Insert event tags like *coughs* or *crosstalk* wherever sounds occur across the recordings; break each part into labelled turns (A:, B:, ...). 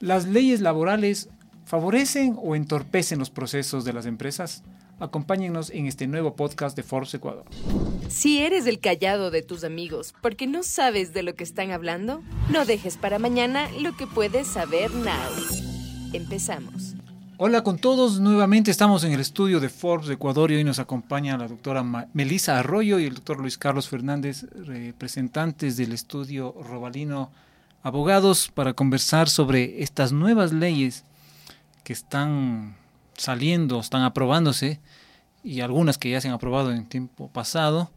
A: ¿Las leyes laborales favorecen o entorpecen los procesos de las empresas? Acompáñennos en este nuevo podcast de Forbes Ecuador.
B: Si eres el callado de tus amigos porque no sabes de lo que están hablando, no dejes para mañana lo que puedes saber now. Empezamos.
A: Hola con todos, nuevamente estamos en el estudio de Forbes Ecuador y hoy nos acompaña la doctora Melisa Arroyo y el doctor Luis Carlos Fernández, representantes del estudio Robalino Abogados, para conversar sobre estas nuevas leyes que están saliendo, están aprobándose, y algunas que ya se han aprobado en tiempo pasado,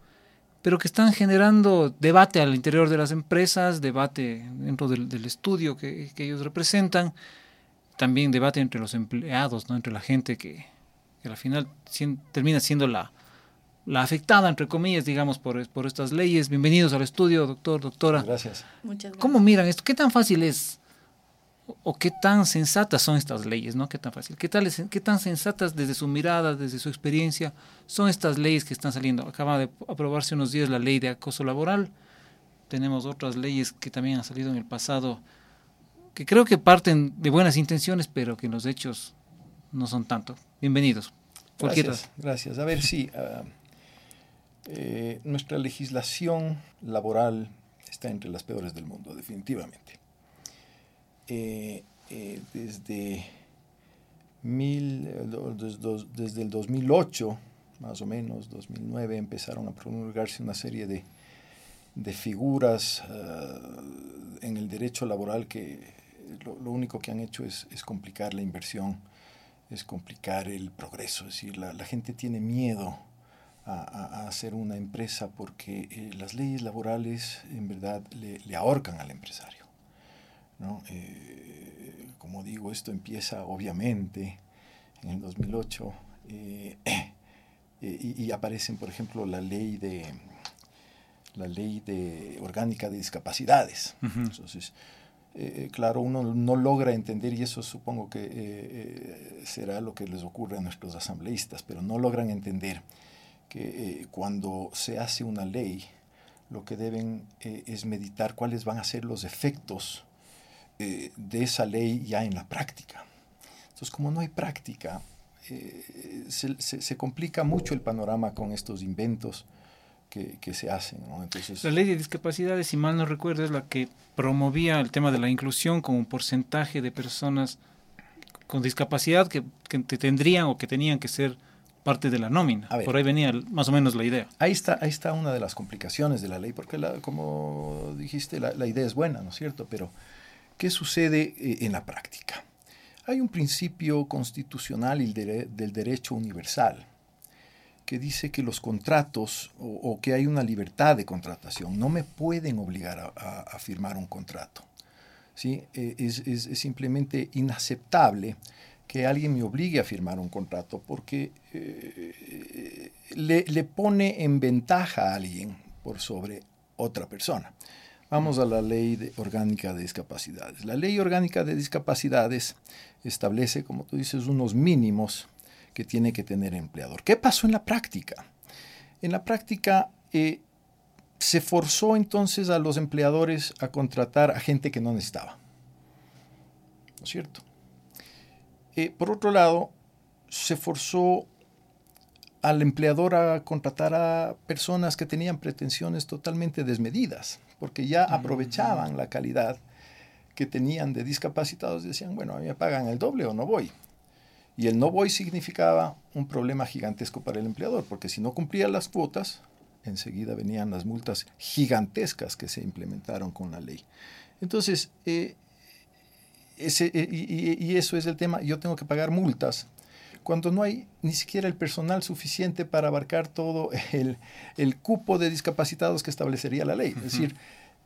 A: pero que están generando debate al interior de las empresas, debate dentro del, estudio que, ellos representan, también debate entre los empleados, ¿no? entre la gente que, al final termina siendo la, la afectada, entre comillas, digamos, por, por estas leyes. Bienvenidos al estudio, doctor, doctora.
C: Gracias.
B: Muchas gracias.
A: ¿Cómo miran esto? ¿Qué tan fácil es o qué tan sensatas son estas leyes, ¿no? Qué tan fácil, qué, tal, qué tan sensatas desde su mirada, desde su experiencia, son estas leyes que están saliendo. Acaba de aprobarse unos días la ley de acoso laboral, tenemos otras leyes que también han salido en el pasado, que creo que parten de buenas intenciones, pero que en los hechos no son tanto. Bienvenidos.
C: Gracias, gracias. A ver, sí, ah, eh, nuestra legislación laboral está entre las peores del mundo, definitivamente. Eh, eh, desde, desde el 2008, más o menos, 2009, empezaron a promulgarse una serie de, de figuras en el derecho laboral que lo, único que han hecho es, complicar la inversión, es complicar el progreso. Es decir, la gente tiene miedo a, a, hacer una empresa porque las leyes laborales en verdad le, le ahorcan al empresario. Eh, como digo, esto empieza obviamente en el 2008 eh, *coughs* eh, y, aparecen, por ejemplo, la ley de la ley de orgánica de discapacidades. Entonces, claro, uno no logra entender, y eso supongo que será lo que les ocurre a nuestros asambleístas, pero no logran entender que cuando se hace una ley, lo que deben es meditar cuáles van a ser los efectos eh, de esa ley ya en la práctica. Entonces, como no hay práctica, eh, se, complica mucho el panorama con estos inventos que, se hacen. Entonces,
A: la ley de discapacidades, si mal no recuerdo, es la que promovía el tema de la inclusión con un porcentaje de personas con discapacidad que, tendrían o que tenían que ser parte de la nómina. Por ahí venía más o menos la idea.
C: Ahí está, ahí está una de las complicaciones de la ley, porque la, como dijiste, la, la idea es buena, ¿no es cierto? Pero ¿Qué sucede eh, en la práctica? Hay un principio constitucional del derecho universal que dice que los contratos o, que hay una libertad de contratación. No me pueden obligar a, firmar un contrato. ¿sí? Eh, es, simplemente inaceptable que alguien me obligue a firmar un contrato porque eh, le, le, pone en ventaja a alguien por sobre otra persona. Vamos a la ley orgánica de discapacidades. La ley orgánica de discapacidades establece, como tú dices, unos mínimos que tiene que tener el empleador. ¿Qué pasó en la práctica? En la práctica eh, se forzó entonces a los empleadores a contratar a gente que no necesitaba. ¿No es cierto? Eh, por otro lado, se forzó al empleador a contratar a personas que tenían pretensiones totalmente desmedidas porque ya aprovechaban la calidad que tenían de discapacitados y decían, bueno, a mí me pagan el doble o no voy. Y el no voy significaba un problema gigantesco para el empleador, porque si no cumplía las cuotas, enseguida venían las multas gigantescas que se implementaron con la ley. Entonces, eh, ese, eh, y, eso es el tema, yo tengo que pagar multas cuando no hay ni siquiera el personal suficiente para abarcar todo el, cupo de discapacitados que establecería la ley. Es decir,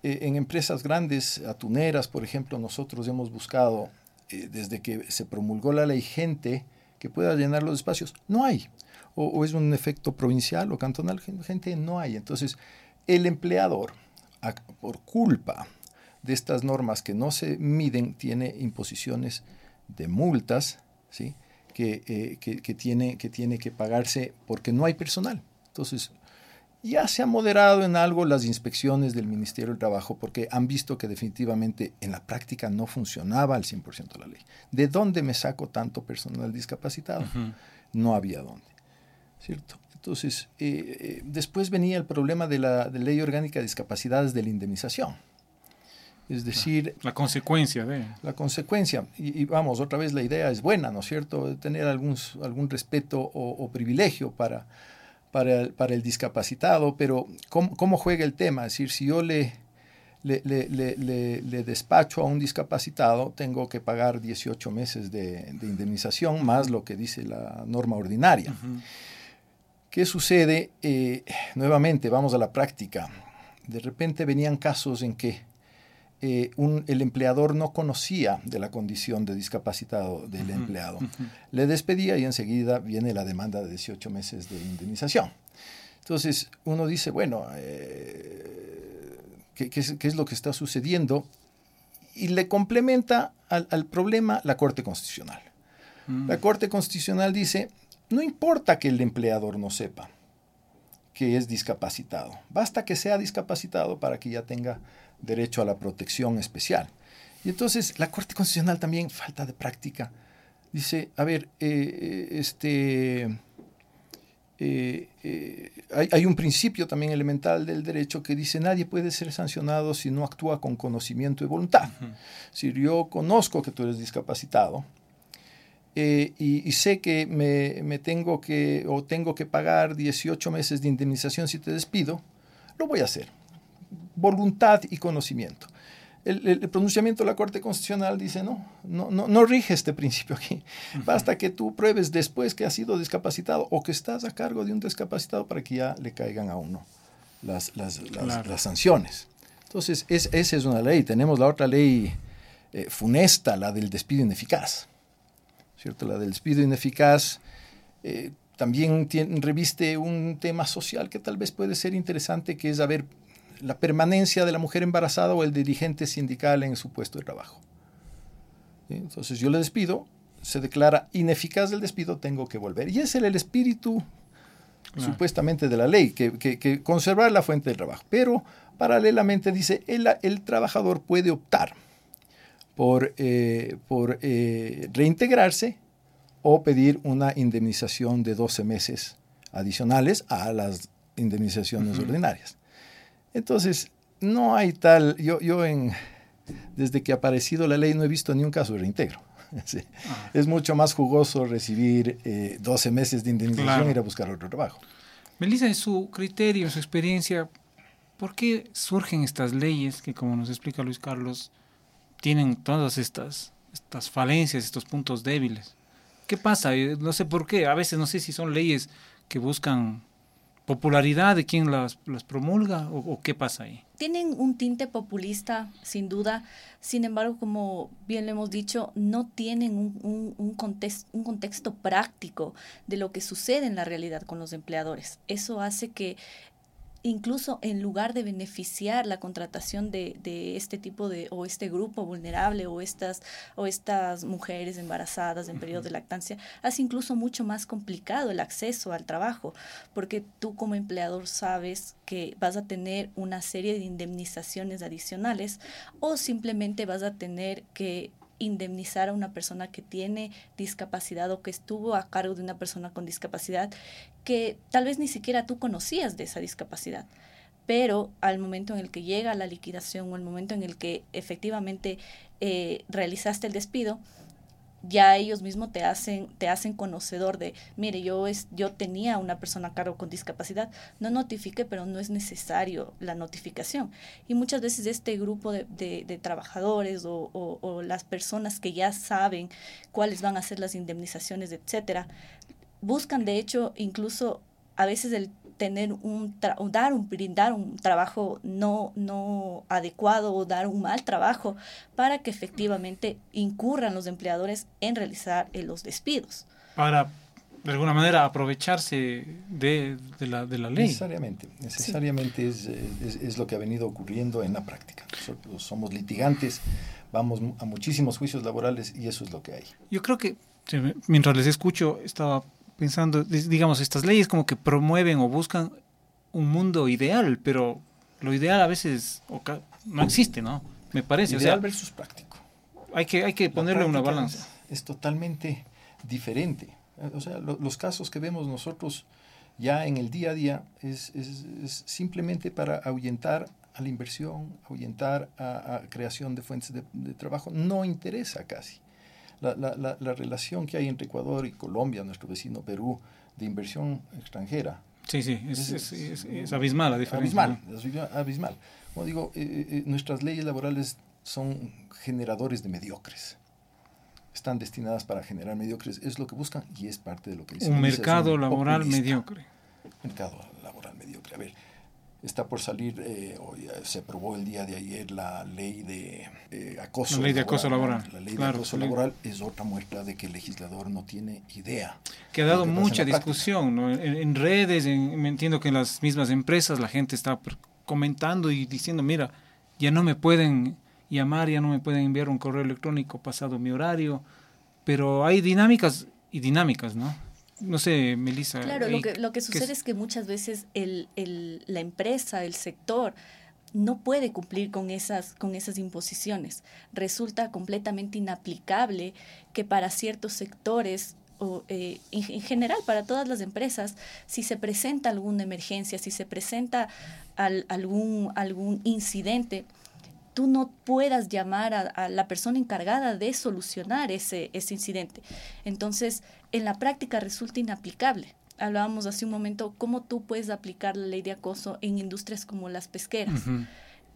C: eh, en empresas grandes, atuneras, por ejemplo, nosotros hemos buscado, eh, desde que se promulgó la ley, gente que pueda llenar los espacios. No hay. O, es un efecto provincial o cantonal, gente no hay. Entonces, el empleador, por culpa de estas normas que no se miden, tiene imposiciones de multas, ¿sí? Eh, que, tiene, que tiene que pagarse porque no hay personal. Entonces, Ya se ha moderado en algo las inspecciones del Ministerio del Trabajo porque han visto que definitivamente en la práctica no funcionaba al 100% la ley. ¿De dónde me saco tanto personal discapacitado? No había dónde. ¿Cierto? Entonces, eh, eh, después venía el problema de la Ley Orgánica de Discapacidades de la Indemnización. Es decir...
A: La, consecuencia de...
C: La consecuencia. Y, vamos, otra vez la idea es buena, ¿no es cierto? Tener algún, algún respeto o, privilegio para, para, el, para el discapacitado, pero ¿cómo, juega el tema? Es decir, si yo le, le, le, despacho a un discapacitado, tengo que pagar 18 meses de, indemnización más lo que dice la norma ordinaria. ¿Qué sucede? Eh, nuevamente, vamos a la práctica. De repente venían casos en que eh, el empleador no conocía de la condición de discapacitado del empleado. Le despedía y enseguida viene la demanda de 18 meses de indemnización. Entonces uno dice, bueno, eh, ¿qué, es, lo que está sucediendo? Y le complementa al, problema la Corte Constitucional. Mm. La Corte Constitucional dice, no importa que el empleador no sepa que es discapacitado, basta que sea discapacitado para que ya tenga derecho a la protección especial. Y entonces la Corte Constitucional también, falta de práctica, dice, a ver, eh, eh, este, eh, hay, un principio también elemental del derecho que dice nadie puede ser sancionado si no actúa con conocimiento y voluntad. Si yo conozco que tú eres discapacitado y, sé que me, me, tengo que o tengo que pagar 18 meses de indemnización si te despido, lo voy a hacer voluntad y conocimiento. El, pronunciamiento de la Corte Constitucional dice, no, no, no, no rige este principio aquí. Basta que tú pruebes después que has sido discapacitado o que estás a cargo de un discapacitado para que ya le caigan a uno las, las, las, sanciones. Entonces, es, esa es una ley. Tenemos la otra ley eh, funesta, la del despido ineficaz. ¿Cierto? La del despido ineficaz eh, también reviste un tema social que tal vez puede ser interesante, que es, a ver, la permanencia de la mujer embarazada o el dirigente sindical en su puesto de trabajo. Entonces yo le despido, se declara ineficaz el despido, tengo que volver. Y ese es el espíritu supuestamente de la ley, que, conservar la fuente del trabajo. Pero paralelamente dice, el, el trabajador puede optar por, eh, por eh, reintegrarse o pedir una indemnización de 12 meses adicionales a las indemnizaciones ordinarias. Entonces, no hay tal, yo, yo en, desde que ha aparecido la ley no he visto ni un caso de reintegro. *laughs* Ah. Es mucho más jugoso recibir 12 eh, meses de indemnización y ir a buscar otro trabajo.
A: Melissa, en su criterio, en su experiencia, ¿por qué surgen estas leyes que, como nos explica Luis Carlos, tienen todas estas, estas falencias, estos puntos débiles? ¿Qué pasa? Eh, no sé por qué. A veces no sé si son leyes que buscan popularidad de quien las, promulga o, qué pasa ahí?
D: Tienen un tinte populista, sin duda. Sin embargo, como bien le hemos dicho, no tienen un, un, contexto, un contexto práctico de lo que sucede en la realidad con los empleadores. Eso hace que incluso en lugar de beneficiar la contratación de, este tipo de, o este grupo vulnerable o estas, o estas mujeres embarazadas en periodo de lactancia, hace incluso mucho más complicado el acceso al trabajo, porque tú como empleador sabes que vas a tener una serie de indemnizaciones adicionales o simplemente vas a tener que indemnizar a una persona que tiene discapacidad o que estuvo a cargo de una persona con discapacidad que tal vez ni siquiera tú conocías de esa discapacidad. Pero al momento en el que llega la liquidación o el momento en el que efectivamente eh, realizaste el despido, ya ellos mismos te hacen, te hacen conocedor de, mire, yo, es, yo tenía una persona a cargo con discapacidad, no notifique, pero no es necesario la notificación. Y muchas veces este grupo de, de, trabajadores o, o, las personas que ya saben cuáles van a ser las indemnizaciones, etcétera, buscan de hecho incluso a veces el tener un, dar un brindar un trabajo no no adecuado o dar un mal trabajo para que efectivamente incurran los empleadores en realizar eh, los despidos
A: para de alguna manera aprovecharse de, de, la, de la, ley.
C: Necesariamente, necesariamente es, es, es, lo que ha venido ocurriendo en la práctica. Nosotros somos litigantes, vamos a muchísimos juicios laborales y eso es lo que hay.
A: Yo creo que mientras les escucho estaba pensando, digamos, estas leyes como que promueven o buscan un mundo ideal, pero lo ideal a veces no existe, ¿no? Me parece.
C: Ideal versus práctico.
A: Hay que, hay que ponerle una balanza.
C: Es, totalmente diferente. O sea, los casos que vemos nosotros ya en el día a día es, simplemente para ahuyentar a la inversión, ahuyentar a, creación de fuentes de, trabajo. No interesa casi. La, la, la, relación que hay entre Ecuador y Colombia, nuestro vecino Perú, de inversión extranjera.
A: Sí, sí, es, abismal la diferencia.
C: Abismal, abismal. Como digo, eh, eh, eh, nuestras leyes laborales son generadores de mediocres. Están destinadas para generar mediocres. Es lo que buscan y es parte de lo que
A: dice. Un mercado laboral mediocre.
C: Mercado laboral mediocre. A ver, está por salir, eh, se aprobó el día de ayer la ley de eh, acoso
A: La ley de acoso laboral.
C: La ley de acoso laboral es otra muestra de que el legislador no tiene idea.
A: Que ha dado mucha discusión en, redes, me entiendo que en las mismas empresas la gente está comentando y diciendo, mira, ya no me pueden llamar, ya no me pueden enviar un correo electrónico pasado mi horario, pero hay dinámicas y dinámicas, ¿no? No sé, Melissa.
D: Claro, lo que, lo que sucede es que muchas veces el, el, la empresa, el sector, no puede cumplir con esas, con esas imposiciones. Resulta completamente inaplicable que para ciertos sectores o eh, en, general para todas las empresas, si se presenta alguna emergencia, si se presenta algún, algún incidente, tú no puedas llamar a, la persona encargada de solucionar ese, ese incidente. Entonces, en la práctica resulta inaplicable. Hablábamos hace un momento cómo tú puedes aplicar la ley de acoso en industrias como las pesqueras.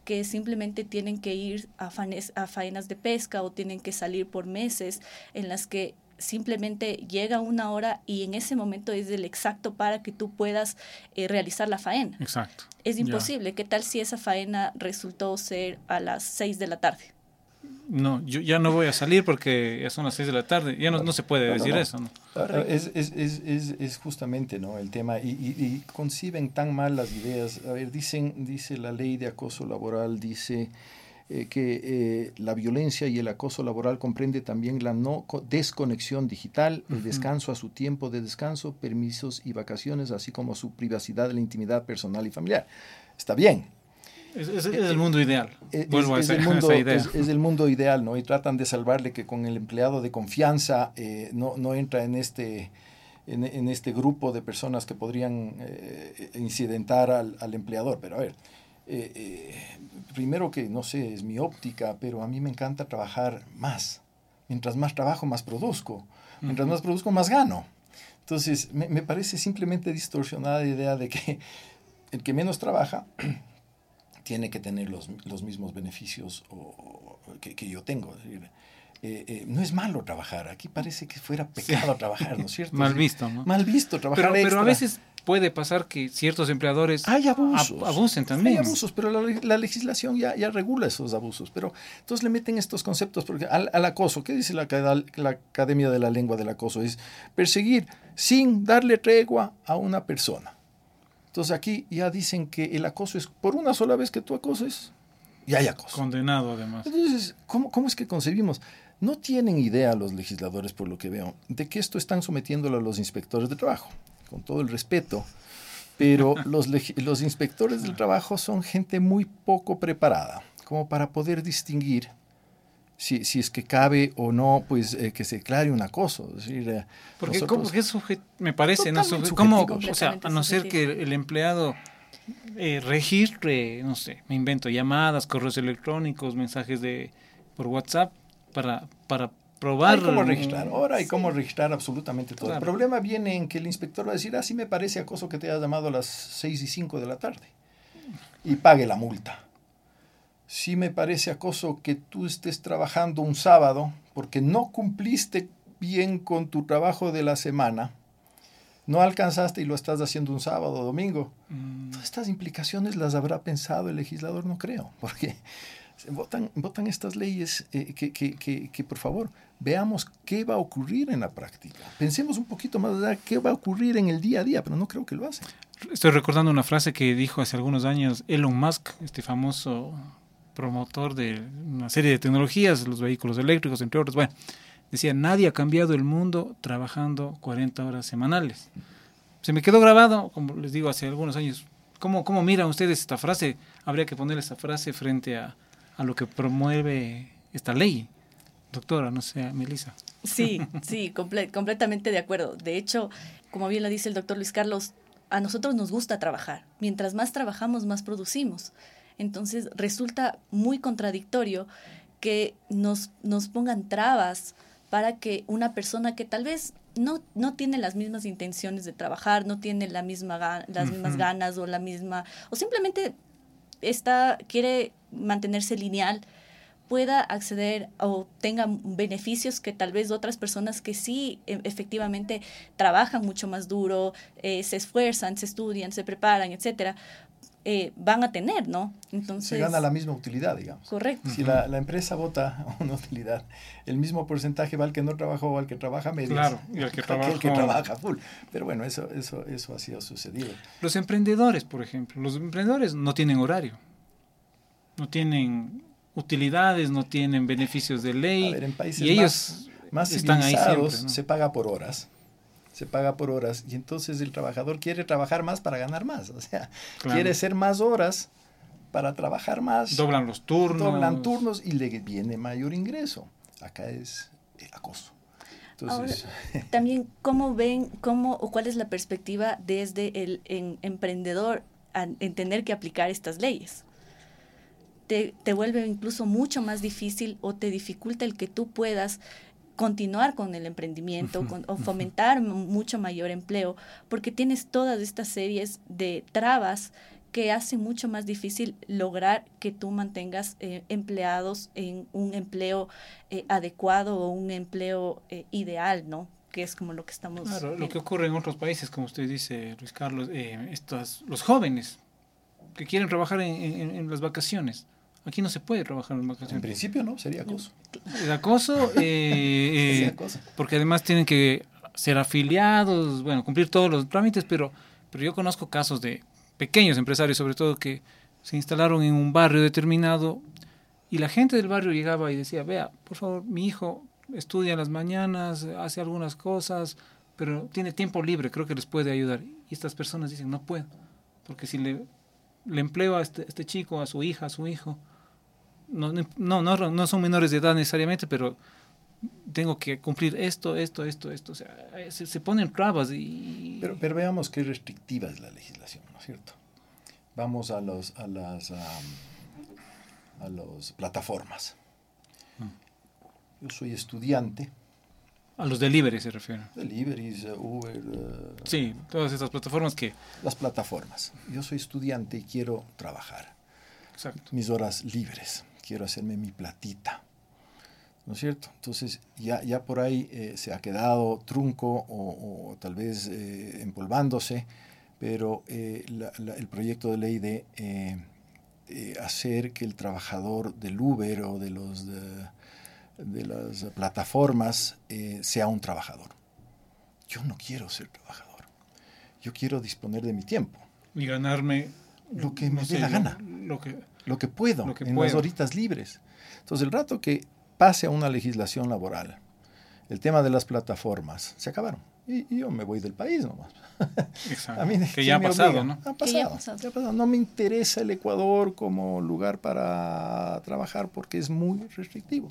D: que simplemente tienen que ir a, a faenas de pesca o tienen que salir por meses en las que simplemente llega una hora y en ese momento es el exacto para que tú puedas eh, realizar la faena.
A: Exacto.
D: Es imposible. ¿Qué tal si esa faena resultó ser a las 6 de la tarde?
A: No, yo ya no voy a salir porque ya son las 6 de la tarde. Ya no, no se puede decir eso. ¿no?
C: Es, es, es, es, justamente ¿no? el tema. Y, y, conciben tan mal las ideas. A ver, dicen, dice la ley de acoso laboral, dice eh, que eh, la violencia y el acoso laboral comprende también la no desconexión digital, el descanso a su tiempo de descanso, permisos y vacaciones, así como su privacidad la intimidad personal y familiar. Está bien.
A: Es, el mundo ideal.
C: Es, el *laughs* mundo, es, el mundo ideal, ¿no? Y tratan de salvarle que con el empleado de confianza eh, no, no entra en este en, este grupo de personas que podrían incidentar al, al, empleador. Pero a ver, primero que, no sé, es mi óptica, pero a mí me encanta trabajar más. Mientras más trabajo, más produzco. Mientras más produzco, más gano. Entonces, me, me, parece simplemente distorsionada la idea de que el que menos trabaja *clears throat* tiene que tener los, los mismos beneficios o, que, que, yo tengo. Eh, eh, no es malo trabajar. Aquí parece que fuera pecado trabajar, ¿no es *laughs* cierto?
A: Mal visto, ¿no?
C: Mal visto trabajar
A: pero, pero a veces puede pasar que ciertos empleadores
C: hay abusos,
A: abusen también.
C: Hay abusos, pero la, legislación ya, ya, regula esos abusos. Pero entonces le meten estos conceptos porque al, acoso, ¿qué dice la, la, Academia de la Lengua del Acoso? Es perseguir sin darle tregua a una persona. Entonces aquí ya dicen que el acoso es por una sola vez que tú acoses, y hay acoso.
A: Condenado además.
C: Entonces, ¿cómo, cómo es que concebimos? No tienen idea los legisladores, por lo que veo, de que esto están sometiéndolo a los inspectores de trabajo con todo el respeto, pero los, los inspectores del trabajo son gente muy poco preparada como para poder distinguir si, si es que cabe o no, pues eh, que se declare un acoso. Es decir,
A: eh, Porque ¿cómo, me parece, ¿no? ¿Cómo, o sea, a no ser que el empleado eh, registre, no sé, me invento llamadas, correos electrónicos, mensajes de por WhatsApp para, para probar.
C: Hay cómo registrar. Ahora hay cómo registrar absolutamente todo. El problema viene en que el inspector va a decir, ah, sí me parece acoso que te hayas llamado a las 6 y 5 de la tarde y pague la multa. Sí me parece acoso que tú estés trabajando un sábado porque no cumpliste bien con tu trabajo de la semana, no alcanzaste y lo estás haciendo un sábado o domingo. Mm. Todas estas implicaciones las habrá pensado el legislador, no creo, porque votan, votan estas leyes eh, que, que, que, por favor, veamos qué va a ocurrir en la práctica. Pensemos un poquito más allá qué va a ocurrir en el día a día, pero no creo que lo hacen.
A: Estoy recordando una frase que dijo hace algunos años Elon Musk, este famoso promotor de una serie de tecnologías, los vehículos eléctricos, entre otros. Bueno, decía, nadie ha cambiado el mundo trabajando 40 horas semanales. Se me quedó grabado, como les digo, hace algunos años ¿Cómo, ¿Cómo miran ustedes esta frase? Habría que poner esta frase frente a, a lo que promueve esta ley. Doctora, no sé, Melissa.
D: Sí, *laughs* sí, completamente de acuerdo. De hecho, como bien lo dice el doctor Luis Carlos, a nosotros nos gusta trabajar. Mientras más trabajamos, más producimos. Entonces resulta muy contradictorio que nos, nos pongan trabas para que una persona que tal vez no, no tiene las mismas intenciones de trabajar, no tiene la misma, las mismas ganas o la misma, o simplemente está, quiere mantenerse lineal, pueda acceder o tenga beneficios que tal vez otras personas que sí e, efectivamente trabajan mucho más duro, eh, se esfuerzan, se estudian, se preparan, etcétera, eh, van a tener, ¿no?
C: Entonces, se gana la misma utilidad, digamos.
D: Correcto.
C: Si la, la, empresa vota *laughs* una utilidad, el mismo porcentaje va al que no trabajó o al que trabaja medio.
A: Claro, y al que, trabaja,
C: el que trabaja full. Pero bueno, eso, eso, eso ha sido sucedido.
A: Los emprendedores, por ejemplo, los emprendedores no tienen horario, no tienen utilidades, no tienen beneficios de ley.
C: en países y ellos más, están ahí siempre, se paga por horas. Se paga por horas y entonces el trabajador quiere trabajar más para ganar más. O sea, quiere ser más horas para trabajar más.
A: Doblan los turnos.
C: Doblan turnos y le viene mayor ingreso. Acá es el acoso.
D: Entonces, también, ¿cómo ven, cómo o cuál es la perspectiva desde el emprendedor en tener que aplicar estas leyes? te, vuelve incluso mucho más difícil o te dificulta el que tú puedas continuar con el emprendimiento o fomentar mucho mayor empleo, porque tienes todas estas series de trabas que hacen mucho más difícil lograr que tú mantengas eh, empleados en un empleo eh, adecuado o un empleo eh, ideal, ¿no? Que es como lo que estamos...
A: Claro, lo que ocurre en otros países, como usted dice, Luis Carlos, estos, los jóvenes que quieren trabajar en las vacaciones, Aquí no se puede trabajar en vacaciones.
C: En principio no, sería acoso.
A: El acoso, *laughs* eh, eh, porque además tienen que ser afiliados, bueno, cumplir todos los trámites, pero, pero yo conozco casos de pequeños empresarios, sobre todo, que se instalaron en un barrio determinado y la gente del barrio llegaba y decía, vea, por favor, mi hijo estudia en las mañanas, hace algunas cosas, pero tiene tiempo libre, creo que les puede ayudar. Y estas personas dicen, no puedo, porque si le, le empleo a este, este chico, a su hija, a su hijo, no, no, no, no son menores de edad necesariamente, pero tengo que cumplir esto, esto, esto, esto. O sea, se, ponen trabas y...
C: Pero, pero, veamos qué restrictiva es la legislación, ¿no es cierto? Vamos a, los, a las a los plataformas. Mm. Yo soy estudiante.
A: A los deliveries se refiere.
C: Deliveries, Uber. Uh,
A: sí, todas estas plataformas que...
C: Las plataformas. Yo soy estudiante y quiero trabajar.
A: Exacto.
C: Mis horas libres quiero hacerme mi platita. ¿No es cierto? Entonces ya, ya por ahí eh, se ha quedado trunco o, tal vez eh, empolvándose, pero eh, el proyecto de ley de hacer que el trabajador del Uber o de, los, de, las plataformas sea un trabajador. Yo no quiero ser trabajador. Yo quiero disponer de mi tiempo.
A: Y ganarme
C: lo que me dé la gana.
A: Lo que,
C: lo que puedo en las horitas libres. Entonces, el rato que pase a una legislación laboral, el tema de las plataformas, se acabaron. Y, yo me voy del país nomás. *laughs*
A: Exacto. que ya ha pasado, ¿no?
C: Ha pasado, pasado. No me interesa el Ecuador como lugar para trabajar porque es muy restrictivo.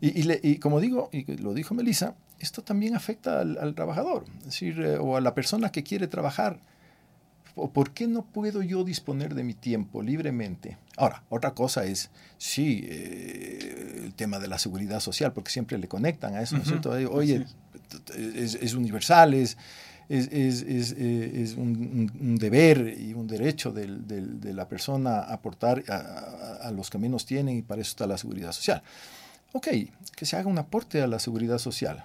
C: Y, y, como digo, y lo dijo Melissa, esto también afecta al, al trabajador, es decir, eh, o a la persona que quiere trabajar ¿Por qué no puedo yo disponer de mi tiempo libremente? Ahora, otra cosa es, sí, eh, el tema de la seguridad social, porque siempre le conectan a eso, ¿no es cierto? Oye, es, universal, es, es, un, deber y un derecho de la persona aportar a, a, los que menos tienen y para eso está la seguridad social. Ok, que se haga un aporte a la seguridad social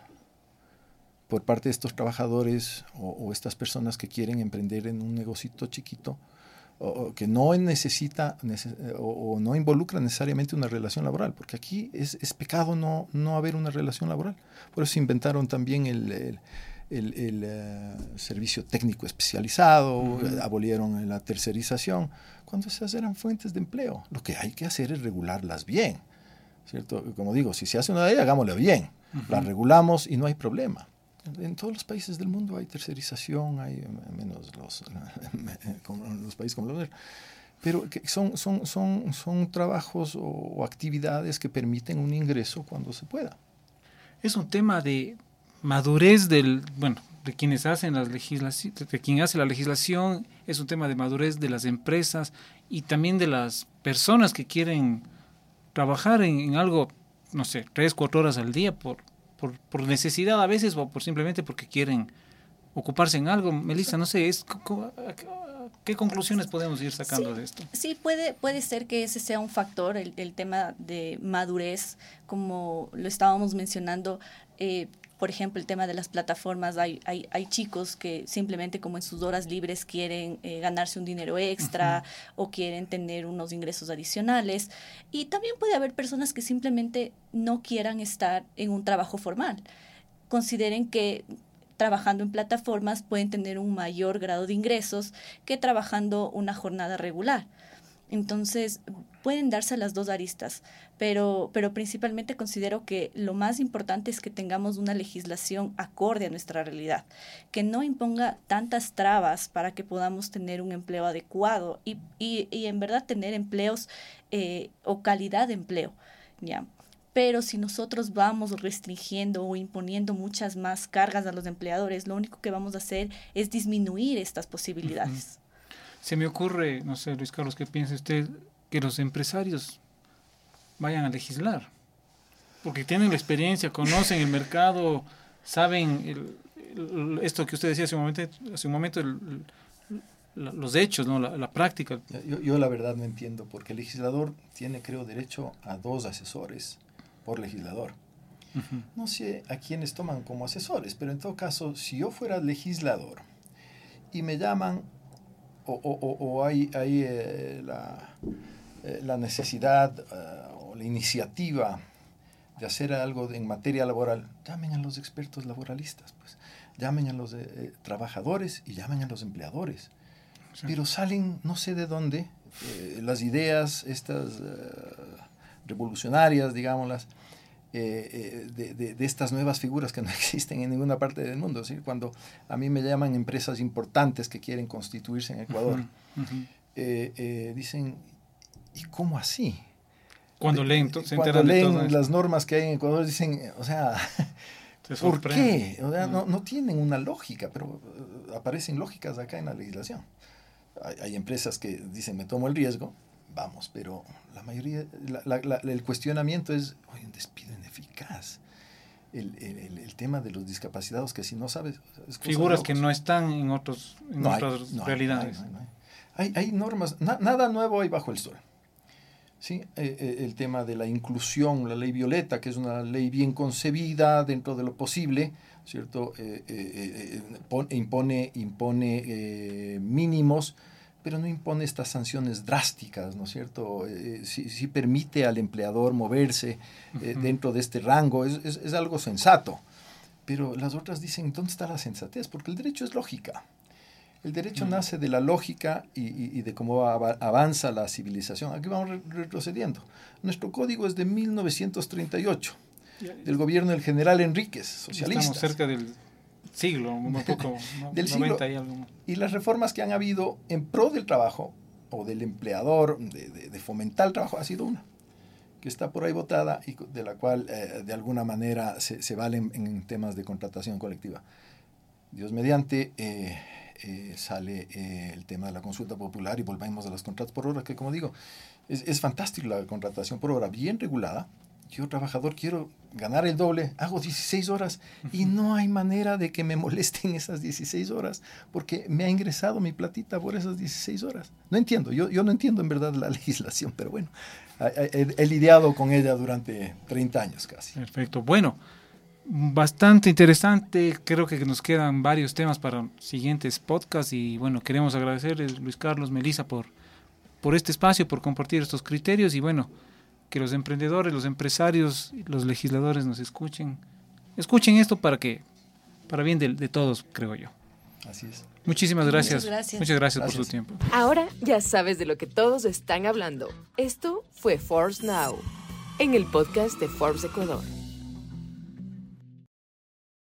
C: por parte de estos trabajadores o, estas personas que quieren emprender en un negocito chiquito o, que no necesita o, no involucra necesariamente una relación laboral, porque aquí es, es, pecado no, no haber una relación laboral. Por eso inventaron también el, el, el, eh, servicio técnico especializado, abolieron la tercerización, cuando esas eran fuentes de empleo. Lo que hay que hacer es regularlas bien. ¿cierto? Como digo, si se hace una ley, hagámosla bien. La regulamos y no hay problema. En todos los países del mundo hay tercerización, hay menos los, *laughs* los países como los pero son, son, son, son trabajos o, actividades que permiten un ingreso cuando se pueda.
A: Es un tema de madurez del, bueno, de quienes hacen las legislación, de quien hace la legislación, es un tema de madurez de las empresas y también de las personas que quieren trabajar en, algo, no sé, tres, cuatro horas al día por, por, por, necesidad a veces o por simplemente porque quieren ocuparse en algo. Melissa, no sé, es, ¿qué conclusiones podemos ir sacando de esto?
D: Sí, puede, puede ser que ese sea un factor, el, el tema de madurez, como lo estábamos mencionando. Eh, por ejemplo, el tema de las plataformas, hay, hay, hay, chicos que simplemente como en sus horas libres quieren eh, ganarse un dinero extra o quieren tener unos ingresos adicionales. Y también puede haber personas que simplemente no quieran estar en un trabajo formal. Consideren que trabajando en plataformas pueden tener un mayor grado de ingresos que trabajando una jornada regular. Entonces, pueden darse las dos aristas, pero, pero principalmente considero que lo más importante es que tengamos una legislación acorde a nuestra realidad, que no imponga tantas trabas para que podamos tener un empleo adecuado y, y, y en verdad tener empleos eh, o calidad de empleo. ¿ya? Pero si nosotros vamos restringiendo o imponiendo muchas más cargas a los empleadores, lo único que vamos a hacer es disminuir estas posibilidades.
A: Se me ocurre, no sé, Luis Carlos, ¿qué piensa usted? Que los empresarios vayan a legislar, porque tienen la experiencia, conocen el mercado, saben esto que usted decía hace un momento, hace un momento los hechos, ¿no? la, práctica.
C: Yo, yo, la verdad no entiendo, porque el legislador tiene, creo, derecho a dos asesores por legislador. No sé a quiénes toman como asesores, pero en todo caso, si yo fuera legislador y me llaman o, hay, hay eh, la, eh, la, necesidad eh, o la iniciativa de hacer algo en materia laboral, llamen a los expertos laboralistas, pues. llamen a los trabajadores y llamen a los empleadores. Pero salen, no sé de dónde, las ideas estas revolucionarias, digámoslas, eh, eh, de, estas nuevas figuras que no *laughs* existen en ninguna parte del mundo. ¿sí? Cuando a mí me llaman empresas importantes que quieren constituirse en Ecuador, eh, dicen, ¿y cómo así?
A: Cuando leen,
C: Cuando leen las normas que hay en Ecuador, dicen, o sea, *laughs* ¿por qué? no, no, tienen una lógica, pero aparecen lógicas acá en la legislación. Hay, hay empresas que dicen, me tomo el riesgo, vamos, pero la mayoría, el cuestionamiento es, oye, un despido ineficaz. El, el, el, tema de los discapacitados, que si no sabes...
A: Figuras que no están en, otros, en otras realidades.
C: Hay, hay, normas, nada nuevo hay bajo el sol. ¿sí? Eh, eh, el tema de la inclusión, la ley violeta, que es una ley bien concebida dentro de lo posible, ¿cierto? Eh, impone impone mínimos pero no impone estas sanciones drásticas, ¿no es cierto? Eh, sí, permite al empleador moverse eh, dentro de este rango, es, es, algo sensato. Pero las otras dicen, ¿dónde está la sensatez? Porque el derecho es lógica. El derecho nace de la lógica y, y, de cómo avanza la civilización. Aquí vamos retrocediendo. Nuestro código es de 1938, del gobierno del general Enríquez, socialista.
A: Estamos cerca del siglo, un poco,
C: del siglo. Y, las reformas que han habido en pro del trabajo o del empleador, de, fomentar el trabajo, ha sido una, que está por ahí votada y de la cual eh, de alguna manera se, se valen en temas de contratación colectiva. Dios mediante, eh, eh, sale el tema de la consulta popular y volvemos a los contratos por hora, que como digo, es, es fantástico la contratación por hora, bien regulada, yo trabajador quiero ganar el doble, hago 16 horas y no hay manera de que me molesten esas 16 horas porque me ha ingresado mi platita por esas 16 horas. No entiendo, yo, yo no entiendo en verdad la *laughs* legislación, pero bueno, he, he lidiado con ella durante 30 años casi.
A: Perfecto, bueno, bastante interesante, creo que nos quedan varios temas para siguientes podcasts y bueno, queremos agradecerles Luis Carlos, Melisa por, por este espacio, por compartir estos criterios y bueno, que los emprendedores, los empresarios, los legisladores nos escuchen. Escuchen esto para que, para bien de, todos, creo yo.
C: Así es.
A: Muchísimas gracias. Muchas gracias, por su tiempo.
B: Ahora ya sabes de lo que todos están hablando. Esto fue Forbes Now, en el podcast de Forbes Ecuador.